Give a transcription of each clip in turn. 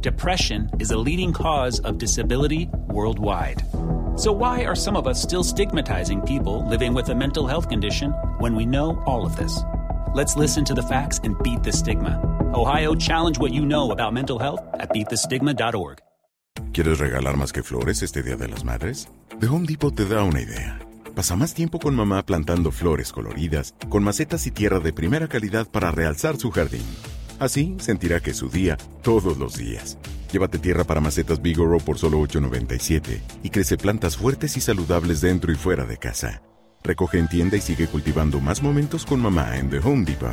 Depression is a leading cause of disability worldwide. So, why are some of us still stigmatizing people living with a mental health condition when we know all of this? Let's listen to the facts and beat the stigma. Ohio, challenge what you know about mental health at beatthestigma.org. ¿Quieres regalar más que flores este Día de las Madres? The Home Depot te da una idea. Pasa más tiempo con mamá plantando flores coloridas, con macetas y tierra de primera calidad para realzar su jardín. Así sentirá que es su día todos los días. Llévate tierra para macetas Bigoro por solo $8.97 y crece plantas fuertes y saludables dentro y fuera de casa. Recoge en tienda y sigue cultivando más momentos con mamá en The Home Depot.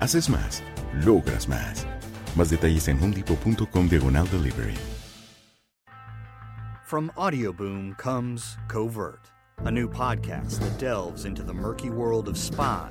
Haces más, logras más. Más detalles en homedepot.com diagonal delivery. From Audioboom comes Covert, a new podcast that delves into the murky world of spies,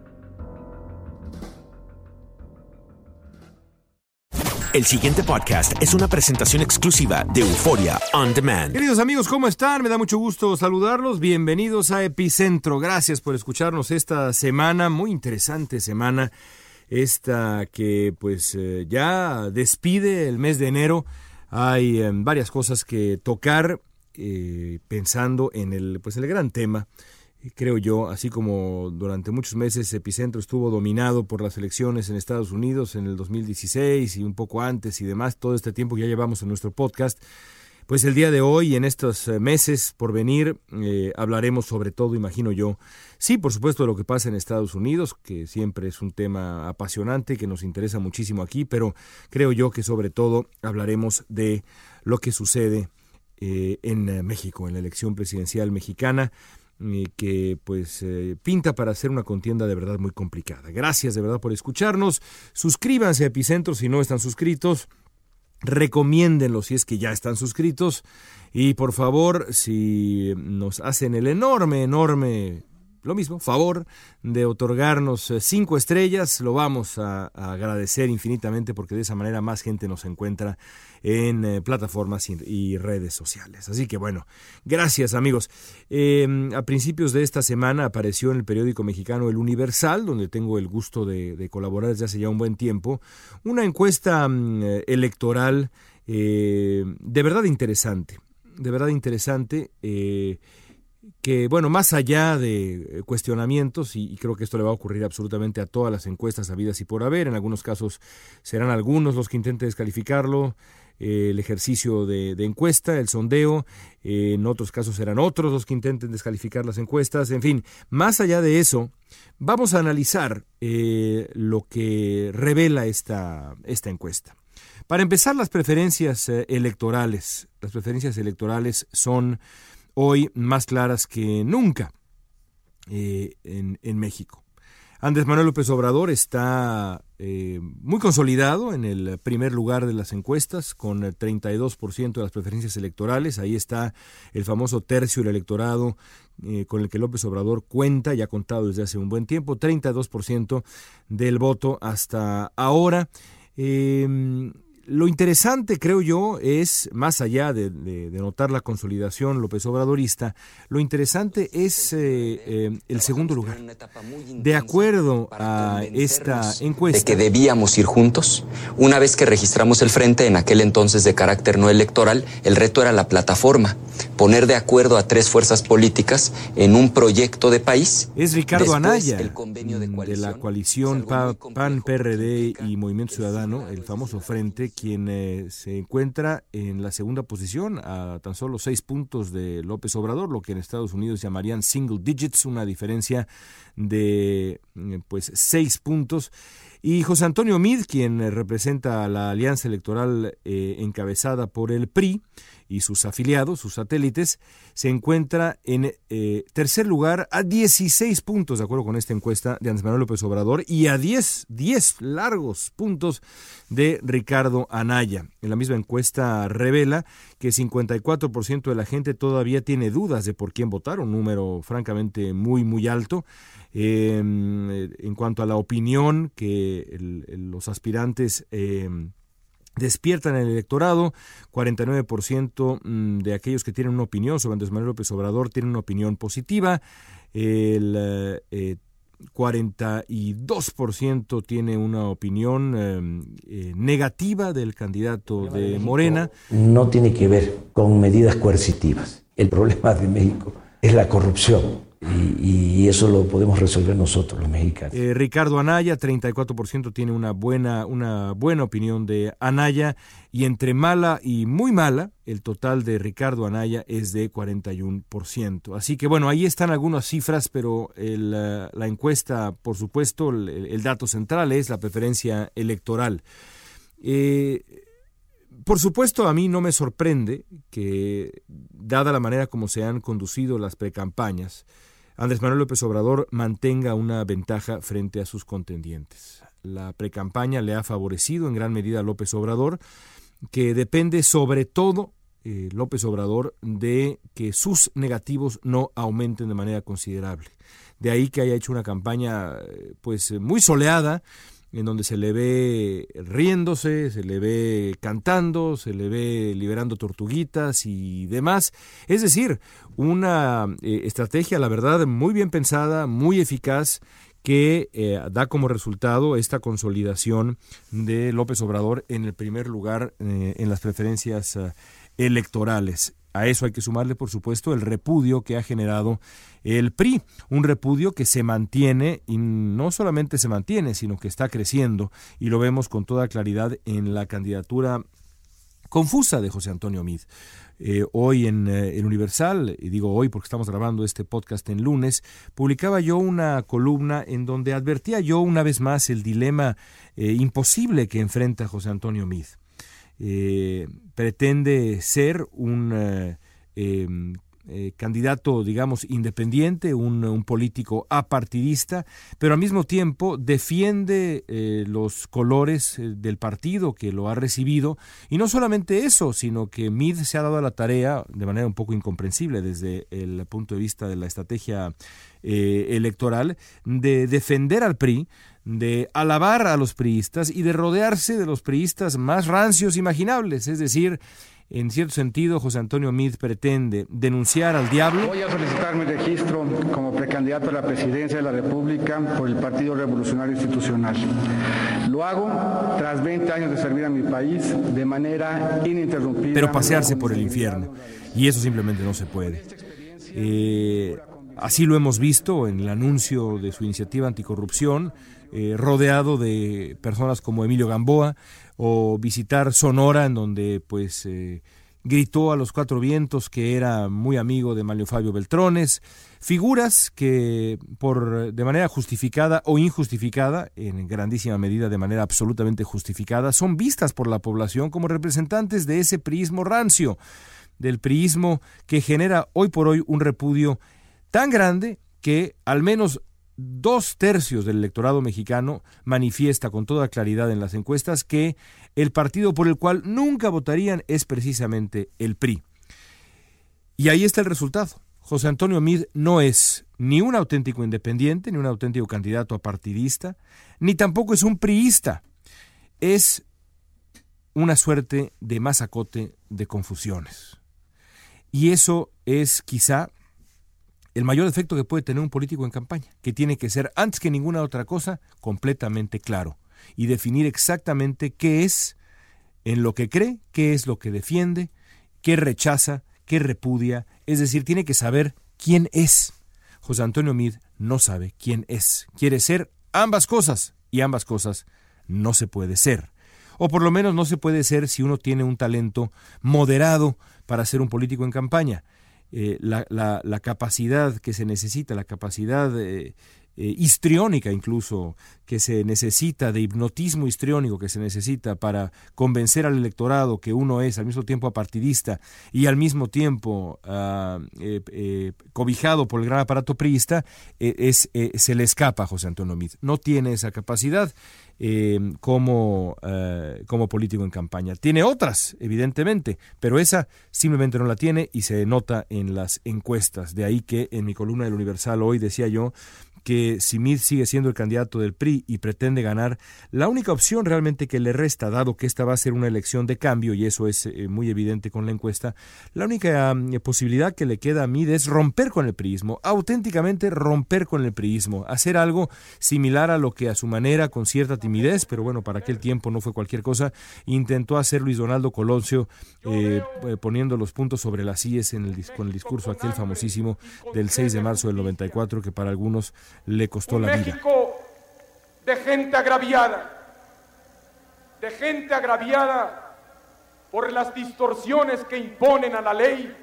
El siguiente podcast es una presentación exclusiva de Euforia On Demand. Queridos amigos, ¿cómo están? Me da mucho gusto saludarlos. Bienvenidos a Epicentro. Gracias por escucharnos esta semana, muy interesante semana. Esta que pues eh, ya despide el mes de enero. Hay eh, varias cosas que tocar eh, pensando en el, pues, el gran tema creo yo, así como durante muchos meses Epicentro estuvo dominado por las elecciones en Estados Unidos en el 2016 y un poco antes y demás, todo este tiempo que ya llevamos en nuestro podcast, pues el día de hoy, en estos eh, meses por venir, eh, hablaremos sobre todo, imagino yo, sí, por supuesto, de lo que pasa en Estados Unidos, que siempre es un tema apasionante, que nos interesa muchísimo aquí, pero creo yo que sobre todo hablaremos de lo que sucede eh, en México, en la elección presidencial mexicana que pues eh, pinta para hacer una contienda de verdad muy complicada. Gracias de verdad por escucharnos. Suscríbanse a Epicentro si no están suscritos. Recomiéndenlo si es que ya están suscritos. Y por favor, si nos hacen el enorme, enorme lo mismo, favor de otorgarnos eh, cinco estrellas, lo vamos a, agradecer infinitamente porque de esa manera más gente nos encuentra en eh, plataformas y, redes sociales. Así que bueno, gracias amigos. Em, a principios de esta semana apareció en el periódico mexicano El Universal, donde tengo el gusto de, colaborar desde hace ya un buen tiempo, una encuesta mm, electoral eh, de verdad interesante, de verdad interesante que, bueno, más allá de eh, cuestionamientos, y, creo que esto le va a ocurrir absolutamente a todas las encuestas habidas y por haber, en algunos casos serán algunos los que intenten descalificarlo, eh, el ejercicio de, encuesta, el sondeo, eh, en otros casos serán otros los que intenten descalificar las encuestas, en fin, más allá de eso, vamos a analizar lo que revela esta, esta encuesta. Para empezar, las preferencias electorales. Las preferencias electorales son hoy más claras que nunca eh, en, México. Andrés Manuel López Obrador está eh, muy consolidado en el primer lugar de las encuestas, con el 32% de las preferencias electorales. Ahí está el famoso tercio del electorado eh, con el que López Obrador cuenta y ha contado desde hace un buen tiempo, 32% del voto hasta ahora. Lo interesante, creo yo, es, más allá de, notar la consolidación López Obradorista, lo interesante es eh, eh, el segundo lugar. De acuerdo a esta encuesta... De que debíamos ir juntos, una vez que registramos el frente, en aquel entonces de carácter no electoral, el reto era la plataforma, poner de acuerdo a tres fuerzas políticas en un proyecto de país. Es Ricardo Anaya, el convenio de, mm, de la coalición PAN, PRD y Movimiento Ciudadano, el famoso frente, quien eh, se encuentra en la segunda posición a tan solo seis puntos de López Obrador, lo que en Estados Unidos llamarían single digits, una diferencia de eh, pues seis puntos. Y José Antonio Mid, quien eh, representa a la alianza electoral encabezada por el PRI, y sus afiliados, sus satélites, se encuentra en eh, tercer lugar a 16 puntos, de acuerdo con esta encuesta de Andrés Manuel López Obrador, y a 10, 10 largos puntos de Ricardo Anaya. En la misma encuesta revela que 54% de la gente todavía tiene dudas de por quién votar, un número francamente muy, muy alto. Em, en cuanto a la opinión que los aspirantes em, despiertan el electorado, 49% mm, de aquellos que tienen una opinión sobre Andrés Manuel López Obrador tienen una opinión positiva, el 42% eh, tiene una opinión em, eh, negativa del candidato de Morena. No tiene que ver con medidas coercitivas. El problema de México es la corrupción y, eso lo podemos resolver nosotros, los mexicanos. Eh, Ricardo Anaya, 34% tiene una buena, una buena opinión de Anaya y entre mala y muy mala, el total de Ricardo Anaya es de 41%. Así que bueno, ahí están algunas cifras, pero la, encuesta, por supuesto, el, dato central es la preferencia electoral. Eh, por supuesto, a mí no me sorprende que, dada la manera como se han conducido las precampañas, Andrés Manuel López Obrador mantenga una ventaja frente a sus contendientes. La precampaña le ha favorecido en gran medida a López Obrador, que depende sobre todo eh, López Obrador de que sus negativos no aumenten de manera considerable. De ahí que haya hecho una campaña eh, pues muy soleada, en donde se le ve riéndose, se le ve cantando, se le ve liberando tortuguitas y demás. Es decir, una eh, estrategia, la verdad, muy bien pensada, muy eficaz, que eh, da como resultado esta consolidación de López Obrador en el primer lugar eh, en las preferencias electorales. A eso hay que sumarle, por supuesto, el repudio que ha generado el PRI, un repudio que se mantiene y no solamente se mantiene, sino que está creciendo y lo vemos con toda claridad en la candidatura confusa de José Antonio Mid. Eh, hoy en el Universal, y digo hoy porque estamos grabando este podcast en lunes, publicaba yo una columna en donde advertía yo una vez más el dilema eh, imposible que enfrenta José Antonio Mid. Eh, pretende ser un eh, eh, candidato, digamos, independiente, un, político apartidista, pero al mismo tiempo defiende los colores del partido que lo ha recibido. Y no solamente eso, sino que Mid se ha dado la tarea, de manera un poco incomprensible desde el punto de vista de la estrategia electoral, de defender al PRI de alabar a los priistas y de rodearse de los priistas más rancios imaginables, es decir, en cierto sentido, José Antonio Mid pretende denunciar al diablo. Voy a solicitar mi registro como precandidato a la presidencia de la República por el Partido Revolucionario Institucional. Lo hago tras 20 años de servir a mi país de manera ininterrumpida. Pero pasearse por el infierno. Y eso simplemente no se puede. Eh, así lo hemos visto en el anuncio de su iniciativa anticorrupción eh, rodeado de personas como Emilio Gamboa, o visitar Sonora, en donde pues eh, gritó a los cuatro vientos que era muy amigo de Mario Fabio Beltrones, figuras que por de manera justificada o injustificada, en grandísima medida de manera absolutamente justificada, son vistas por la población como representantes de ese priismo rancio, del priismo que genera hoy por hoy un repudio tan grande que al menos dos tercios del electorado mexicano manifiesta con toda claridad en las encuestas que el partido por el cual nunca votarían es precisamente el PRI. Y ahí está el resultado. José Antonio Mid no es ni un auténtico independiente, ni un auténtico candidato a partidista, ni tampoco es un priista. Es una suerte de masacote de confusiones. Y eso es quizá el mayor efecto que puede tener un político en campaña, que tiene que ser, antes que ninguna otra cosa, completamente claro y definir exactamente qué es en lo que cree, qué es lo que defiende, qué rechaza, qué repudia, es decir, tiene que saber quién es. José Antonio Mid no sabe quién es. Quiere ser ambas cosas y ambas cosas no se puede ser. O por lo menos no se puede ser si uno tiene un talento moderado para ser un político en campaña. Eh, la, la, capacidad que se necesita, la capacidad eh, eh, histriónica incluso, que se necesita, de hipnotismo histriónico que se necesita para convencer al electorado que uno es al mismo tiempo apartidista y al mismo tiempo ah, eh, eh, cobijado por el gran aparato priista, es, se le escapa a José Antonio Mid. No tiene esa capacidad. como, como político en campaña. Tiene otras, evidentemente, pero esa simplemente no la tiene y se nota en las encuestas. De ahí que en mi columna del Universal hoy decía yo que si Mid sigue siendo el candidato del PRI y pretende ganar, la única opción realmente que le resta, dado que esta va a ser una elección de cambio, y eso es eh, muy evidente con la encuesta, la única mm, posibilidad que le queda a Mid es romper con el priismo, auténticamente romper con el priismo, hacer algo similar a lo que a su manera, con cierta timidez, pero bueno, para aquel tiempo no fue cualquier cosa, intentó hacer Luis Donaldo Colosio, eh, eh, poniendo los puntos sobre las IES en el, con el discurso aquel famosísimo del 6 de marzo del 94, que para algunos le costó la vida. México de gente agraviada, de gente agraviada por las distorsiones que imponen a la ley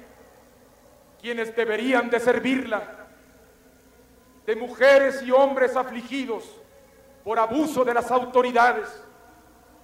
quienes deberían de servirla, de mujeres y hombres afligidos por abuso de las autoridades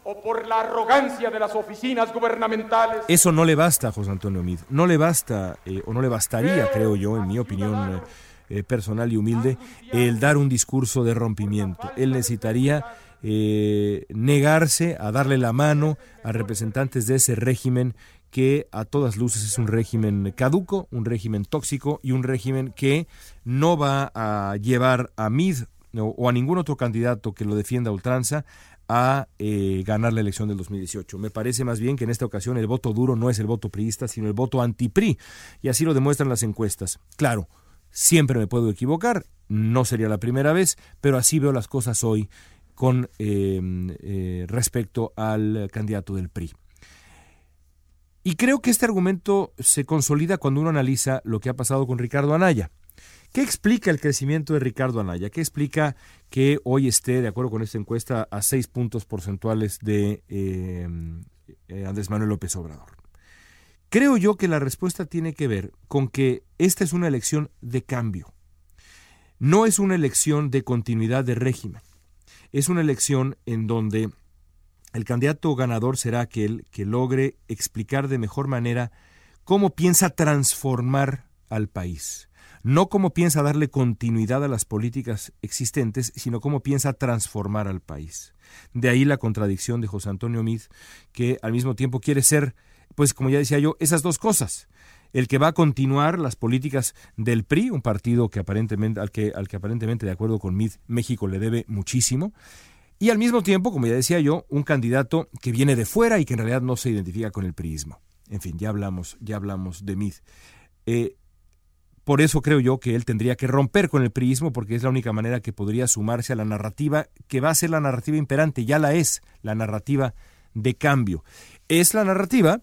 o por la arrogancia de las oficinas gubernamentales. Eso no le basta José Antonio Mid, no le basta, eh, o no le bastaría, creo yo, en mi opinión. Eh, eh, personal y humilde, el dar un discurso de rompimiento. Él necesitaría eh, negarse a darle la mano a representantes de ese régimen que a todas luces es un régimen caduco, un régimen tóxico y un régimen que no va a llevar a Mid o a ningún otro candidato que lo defienda a ultranza a eh, ganar la elección del 2018. Me parece más bien que en esta ocasión el voto duro no es el voto priista, sino el voto anti-PRI, y así lo demuestran las encuestas. Claro, Siempre me puedo equivocar, no sería la primera vez, pero así veo las cosas hoy con em, eh, respecto al candidato del PRI. Y creo que este argumento se consolida cuando uno analiza lo que ha pasado con Ricardo Anaya. ¿Qué explica el crecimiento de Ricardo Anaya? ¿Qué explica que hoy esté, de acuerdo con esta encuesta, a seis puntos porcentuales de em, eh, Andrés Manuel López Obrador? Creo yo que la respuesta tiene que ver con que esta es una elección de cambio. No es una elección de continuidad de régimen. Es una elección en donde el candidato ganador será aquel que logre explicar de mejor manera cómo piensa transformar al país. No cómo piensa darle continuidad a las políticas existentes, sino cómo piensa transformar al país. De ahí la contradicción de José Antonio Mid, que al mismo tiempo quiere ser pues como ya decía yo, esas dos cosas. El que va a continuar las políticas del PRI, un partido que aparentemente, al, que, al que aparentemente, de acuerdo con MID, México le debe muchísimo. Y al mismo tiempo, como ya decía yo, un candidato que viene de fuera y que en realidad no se identifica con el priismo. En fin, ya hablamos, ya hablamos de MID. Eh, por eso creo yo que él tendría que romper con el priismo porque es la única manera que podría sumarse a la narrativa que va a ser la narrativa imperante, ya la es, la narrativa de cambio. Es la narrativa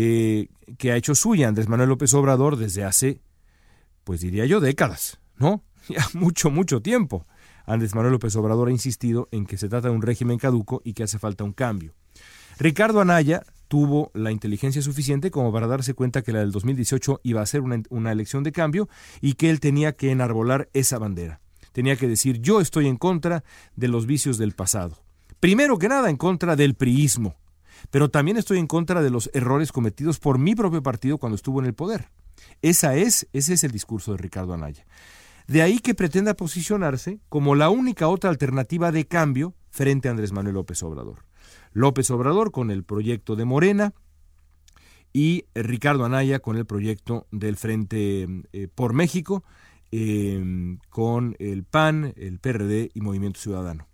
eh, que ha hecho suya Andrés Manuel López Obrador desde hace, pues diría yo, décadas, ¿no? Ya mucho, mucho tiempo. Andrés Manuel López Obrador ha insistido en que se trata de un régimen caduco y que hace falta un cambio. Ricardo Anaya tuvo la inteligencia suficiente como para darse cuenta que la del 2018 iba a ser una, una, elección de cambio y que él tenía que enarbolar esa bandera. Tenía que decir yo estoy en contra de los vicios del pasado. Primero que nada en contra del priismo, pero también estoy en contra de los errores cometidos por mi propio partido cuando estuvo en el poder. Esa es, ese es el discurso de Ricardo Anaya. De ahí que pretenda posicionarse como la única otra alternativa de cambio frente a Andrés Manuel López Obrador. López Obrador con el proyecto de Morena y Ricardo Anaya con el proyecto del Frente eh, por México, eh, con el PAN, el PRD y Movimiento Ciudadano.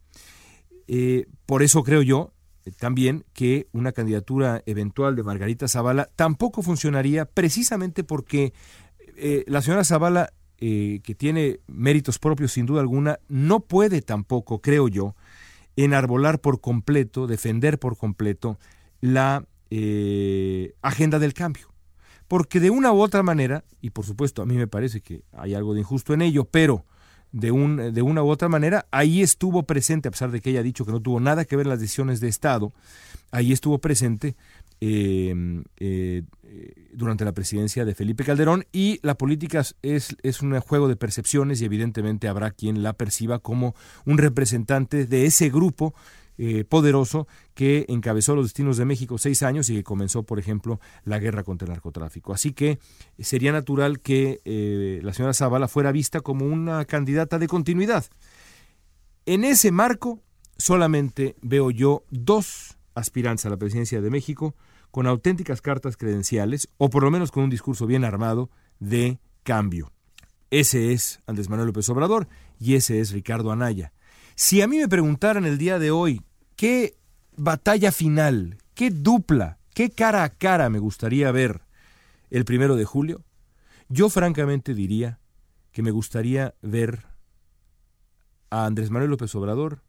Eh, por eso creo yo también que una candidatura eventual de Margarita Zavala tampoco funcionaría precisamente porque eh, la señora Zavala, eh, que tiene méritos propios sin duda alguna, no puede tampoco, creo yo, enarbolar por completo, defender por completo la eh, agenda del cambio. Porque de una u otra manera, y por supuesto a mí me parece que hay algo de injusto en ello, pero de, un, de una u otra manera, ahí estuvo presente, a pesar de que ella ha dicho que no tuvo nada que ver en las decisiones de Estado, ahí estuvo presente eh, eh, durante la presidencia de Felipe Calderón y la política es, es un juego de percepciones y evidentemente habrá quien la perciba como un representante de ese grupo eh, poderoso que encabezó los destinos de México seis años y que comenzó, por ejemplo, la guerra contra el narcotráfico. Así que sería natural que eh, la señora Zavala fuera vista como una candidata de continuidad. En ese marco, solamente veo yo dos aspirantes a la presidencia de México con auténticas cartas credenciales, o por lo menos con un discurso bien armado, de cambio. Ese es Andrés Manuel López Obrador y ese es Ricardo Anaya. Si a mí me preguntaran el día de hoy qué batalla final, qué dupla, qué cara a cara me gustaría ver el primero de julio, yo francamente diría que me gustaría ver a Andrés Manuel López Obrador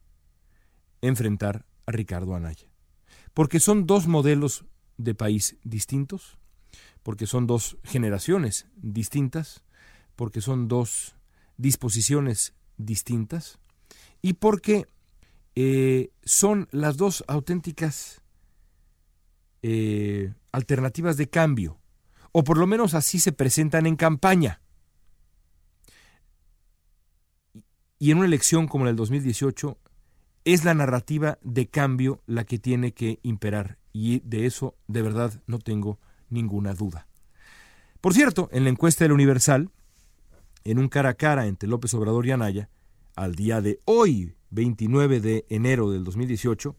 enfrentar a Ricardo Anaya. Porque son dos modelos de país distintos, porque son dos generaciones distintas, porque son dos disposiciones distintas, y porque eh, son las dos auténticas eh, alternativas de cambio, o por lo menos así se presentan en campaña. Y en una elección como la del 2018, es la narrativa de cambio la que tiene que imperar, y de eso de verdad no tengo ninguna duda. Por cierto, en la encuesta del Universal, en un cara a cara entre López Obrador y Anaya, al día de hoy, 29 de enero del 2018,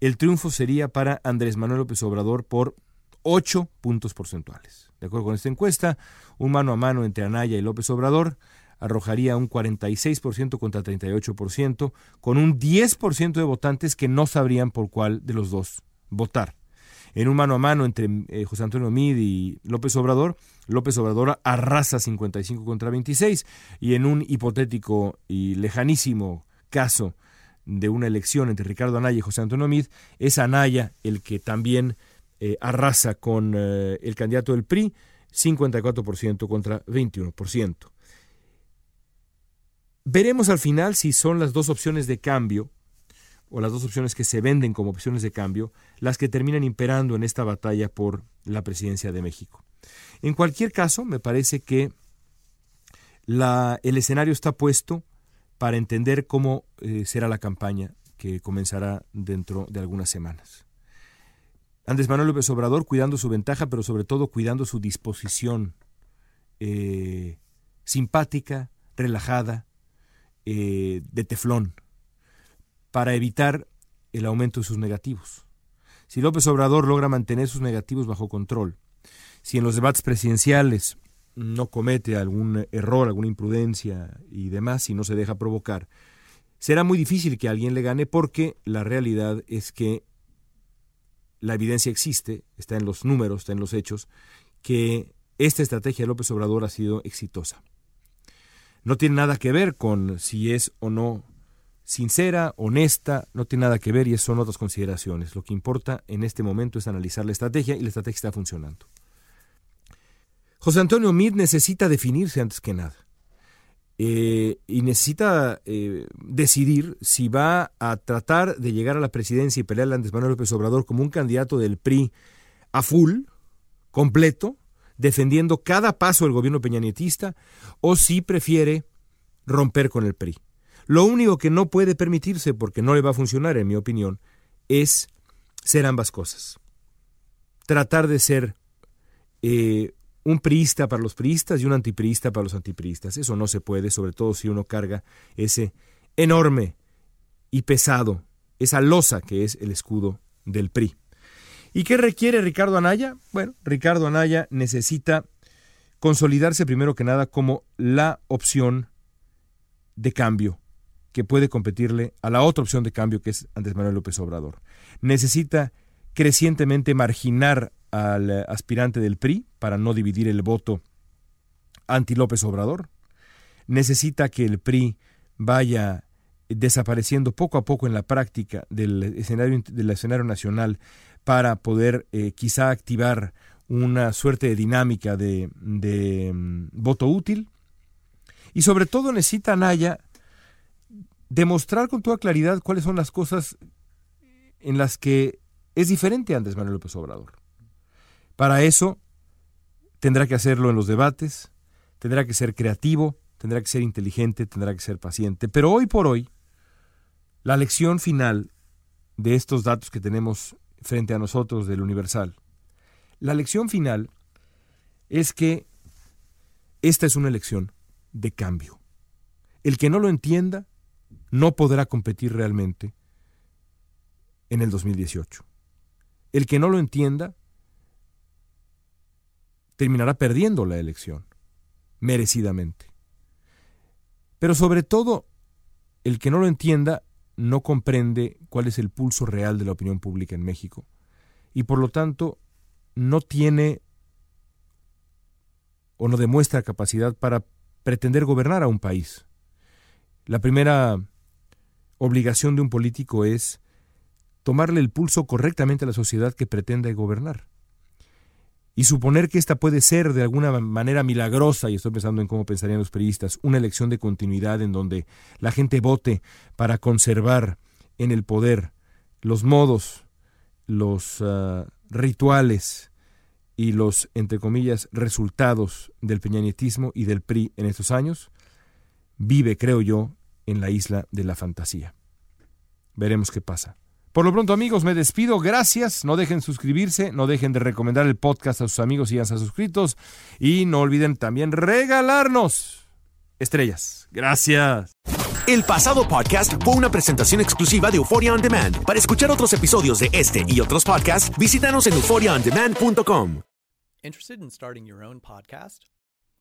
el triunfo sería para Andrés Manuel López Obrador por 8 puntos porcentuales. De acuerdo con esta encuesta, un mano a mano entre Anaya y López Obrador arrojaría un 46% contra 38%, con un 10% de votantes que no sabrían por cuál de los dos votar en un mano a mano entre eh, José Antonio Mid y López Obrador, López Obrador arrasa 55 contra 26 y en un hipotético y lejanísimo caso de una elección entre Ricardo Anaya y José Antonio Mid, es Anaya el que también eh, arrasa con eh, el candidato del PRI, 54% contra 21%. Veremos al final si son las dos opciones de cambio o las dos opciones que se venden como opciones de cambio, las que terminan imperando en esta batalla por la presidencia de México. En cualquier caso, me parece que la, el escenario está puesto para entender cómo eh, será la campaña que comenzará dentro de algunas semanas. Andrés Manuel López Obrador cuidando su ventaja, pero sobre todo cuidando su disposición eh, simpática, relajada, eh, de teflón para evitar el aumento de sus negativos. Si López Obrador logra mantener sus negativos bajo control, si en los debates presidenciales no comete algún error, alguna imprudencia y demás, si no se deja provocar, será muy difícil que alguien le gane porque la realidad es que la evidencia existe, está en los números, está en los hechos, que esta estrategia de López Obrador ha sido exitosa. No tiene nada que ver con si es o no sincera, honesta, no tiene nada que ver y son otras consideraciones. Lo que importa en este momento es analizar la estrategia y la estrategia está funcionando. José Antonio Mid necesita definirse antes que nada. Eh, y necesita eh, decidir si va a tratar de llegar a la presidencia y pelear a Andrés Manuel López Obrador como un candidato del PRI a full, completo, defendiendo cada paso del gobierno peñanietista, o si prefiere romper con el PRI. Lo único que no puede permitirse, porque no le va a funcionar, en mi opinión, es ser ambas cosas. Tratar de ser eh, un priista para los priistas y un antipriista para los antipriistas. Eso no se puede, sobre todo si uno carga ese enorme y pesado, esa losa que es el escudo del PRI. ¿Y qué requiere Ricardo Anaya? Bueno, Ricardo Anaya necesita consolidarse primero que nada como la opción de cambio que puede competirle a la otra opción de cambio que es Andrés Manuel López Obrador. Necesita crecientemente marginar al aspirante del PRI para no dividir el voto anti López Obrador. Necesita que el PRI vaya desapareciendo poco a poco en la práctica del escenario, del escenario nacional para poder eh, quizá activar una suerte de dinámica de, de mm, voto útil. Y sobre todo necesita Naya demostrar con toda claridad cuáles son las cosas en las que es diferente Andrés Manuel López Obrador. Para eso tendrá que hacerlo en los debates, tendrá que ser creativo, tendrá que ser inteligente, tendrá que ser paciente. Pero hoy por hoy, la lección final de estos datos que tenemos frente a nosotros del Universal, la lección final es que esta es una elección de cambio. El que no lo entienda no podrá competir realmente en el 2018. El que no lo entienda terminará perdiendo la elección, merecidamente. Pero sobre todo, el que no lo entienda no comprende cuál es el pulso real de la opinión pública en México y por lo tanto no tiene o no demuestra capacidad para pretender gobernar a un país. La primera obligación de un político es tomarle el pulso correctamente a la sociedad que pretende gobernar. Y suponer que esta puede ser de alguna manera milagrosa, y estoy pensando en cómo pensarían los periodistas, una elección de continuidad en donde la gente vote para conservar en el poder los modos, los uh, rituales y los, entre comillas, resultados del peñanietismo y del PRI en estos años, vive, creo yo, en la isla de la fantasía. Veremos qué pasa. Por lo pronto, amigos, me despido. Gracias. No dejen suscribirse, no dejen de recomendar el podcast a sus amigos y ya están suscritos. Y no olviden también regalarnos estrellas. Gracias. El pasado podcast fue una presentación exclusiva de Euphoria On Demand. Para escuchar otros episodios de este y otros podcasts, visítanos en euphoriaondemand.com. Interested in starting your own podcast?